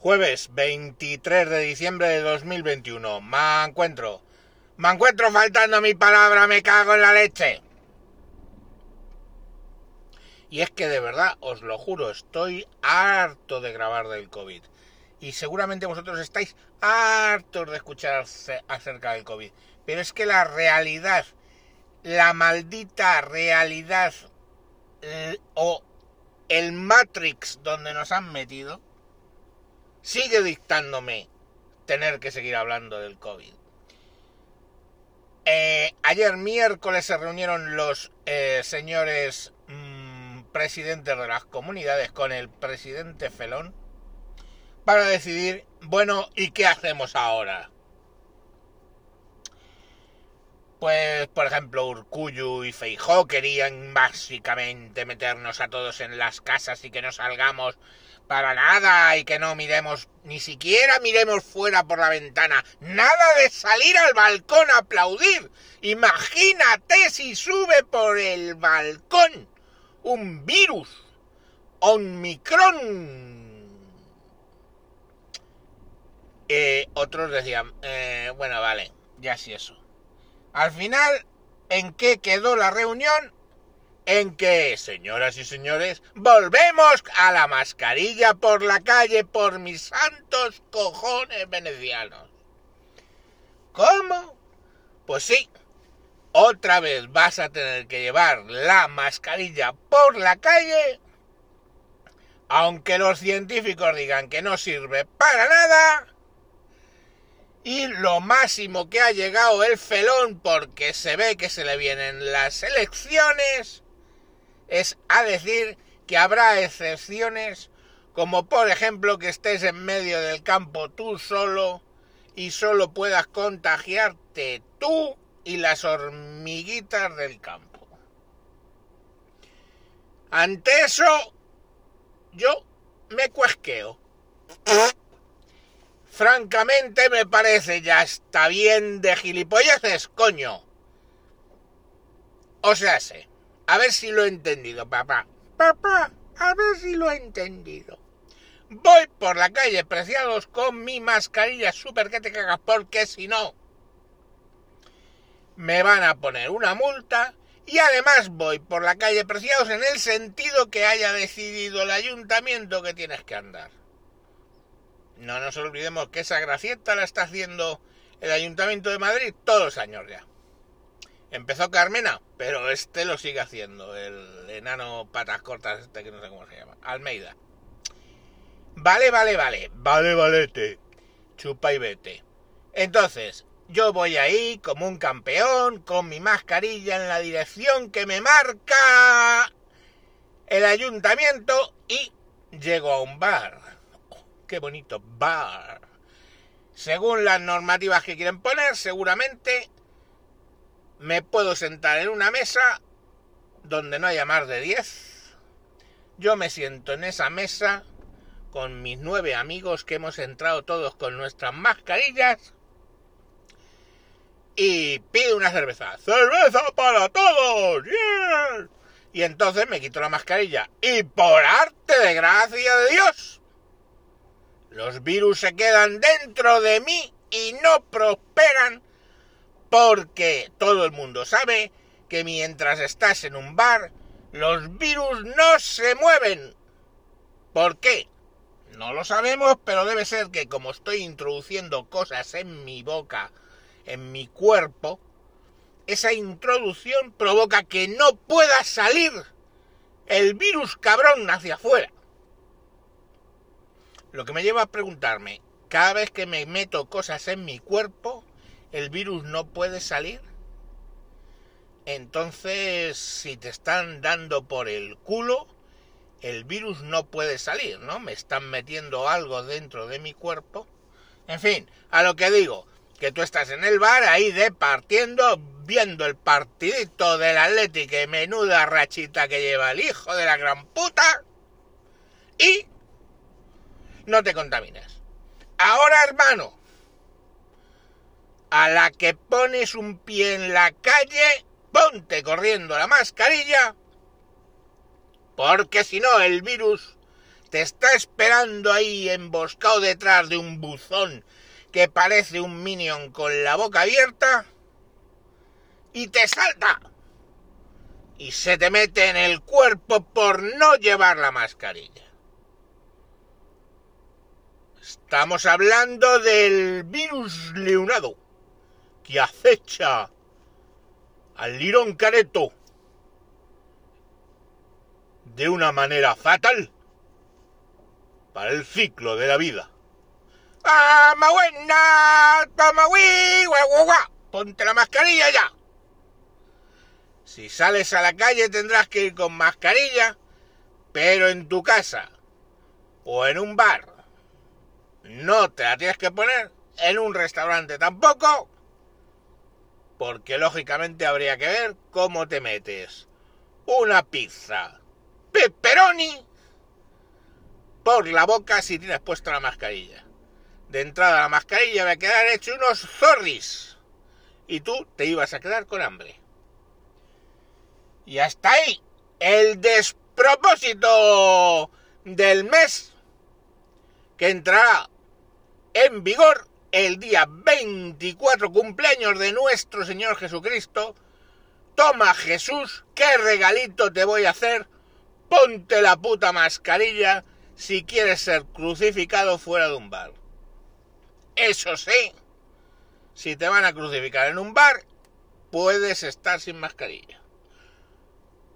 Jueves 23 de diciembre de 2021. Me encuentro. Me encuentro faltando mi palabra, me cago en la leche. Y es que de verdad, os lo juro, estoy harto de grabar del COVID. Y seguramente vosotros estáis hartos de escuchar acerca del COVID. Pero es que la realidad, la maldita realidad o el Matrix donde nos han metido, sigue dictándome tener que seguir hablando del COVID. Eh, ayer miércoles se reunieron los eh, señores mm, presidentes de las comunidades con el presidente Felón para decidir, bueno, ¿y qué hacemos ahora? Pues, por ejemplo, Urcuyu y Feijó querían básicamente meternos a todos en las casas y que no salgamos para nada y que no miremos, ni siquiera miremos fuera por la ventana. Nada de salir al balcón a aplaudir. Imagínate si sube por el balcón un virus, Omicron. Eh, otros decían, eh, bueno, vale, ya sí eso. Al final, ¿en qué quedó la reunión? En que, señoras y señores, volvemos a la mascarilla por la calle por mis santos cojones venecianos. ¿Cómo? Pues sí, otra vez vas a tener que llevar la mascarilla por la calle, aunque los científicos digan que no sirve para nada y lo máximo que ha llegado el felón, porque se ve que se le vienen las elecciones, es a decir que habrá excepciones, como por ejemplo que estés en medio del campo tú solo y solo puedas contagiarte tú y las hormiguitas del campo. Ante eso, yo me cuesqueo francamente me parece ya está bien de gilipolleces, coño. O sea, sé, a ver si lo he entendido, papá. Papá, a ver si lo he entendido. Voy por la calle, preciados, con mi mascarilla súper que te cagas, porque si no, me van a poner una multa y además voy por la calle, preciados, en el sentido que haya decidido el ayuntamiento que tienes que andar. No nos olvidemos que esa gracieta la está haciendo el Ayuntamiento de Madrid todos los años ya. Empezó Carmena, pero este lo sigue haciendo, el enano patas cortas este que no sé cómo se llama, Almeida. Vale, vale, vale, vale, valete, chupa y vete. Entonces, yo voy ahí como un campeón, con mi mascarilla en la dirección que me marca el ayuntamiento y llego a un bar qué bonito bar. Según las normativas que quieren poner, seguramente me puedo sentar en una mesa donde no haya más de 10. Yo me siento en esa mesa con mis nueve amigos que hemos entrado todos con nuestras mascarillas y pido una cerveza. ¡Cerveza para todos! Y entonces me quito la mascarilla y por arte de gracia de Dios los virus se quedan dentro de mí y no prosperan porque todo el mundo sabe que mientras estás en un bar, los virus no se mueven. ¿Por qué? No lo sabemos, pero debe ser que como estoy introduciendo cosas en mi boca, en mi cuerpo, esa introducción provoca que no pueda salir el virus cabrón hacia afuera. Lo que me lleva a preguntarme, cada vez que me meto cosas en mi cuerpo, el virus no puede salir. Entonces, si te están dando por el culo, el virus no puede salir, ¿no? Me están metiendo algo dentro de mi cuerpo. En fin, a lo que digo, que tú estás en el bar ahí de partiendo, viendo el partidito del Atlético menuda rachita que lleva el hijo de la gran puta. Y no te contamines. Ahora, hermano, a la que pones un pie en la calle, ponte corriendo la mascarilla, porque si no el virus te está esperando ahí emboscado detrás de un buzón que parece un minion con la boca abierta y te salta y se te mete en el cuerpo por no llevar la mascarilla. Estamos hablando del virus leonado que acecha al lirón careto de una manera fatal para el ciclo de la vida. ¡Toma buena! ¡Toma ¡Ponte la mascarilla ya! Si sales a la calle tendrás que ir con mascarilla, pero en tu casa o en un bar no te la tienes que poner, en un restaurante tampoco, porque lógicamente habría que ver cómo te metes una pizza pepperoni por la boca si tienes puesta la mascarilla de entrada la mascarilla va a quedar hecho unos zorris. Y tú te ibas a quedar con hambre. Y hasta ahí el despropósito del mes que entrará en vigor el día 24 cumpleaños de nuestro Señor Jesucristo. Toma Jesús, qué regalito te voy a hacer. Ponte la puta mascarilla si quieres ser crucificado fuera de un bar. Eso sí, si te van a crucificar en un bar, puedes estar sin mascarilla.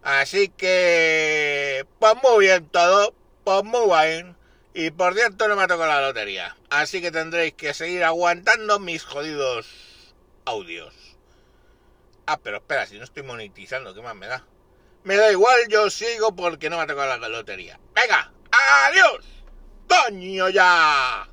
Así que, pues muy bien todo, pues muy bien. Y por cierto, no me ha tocado la lotería. Así que tendréis que seguir aguantando mis jodidos audios. Ah, pero espera, si no estoy monetizando, ¿qué más me da? Me da igual, yo sigo porque no me ha tocado la lotería. Venga, adiós. Coño ya.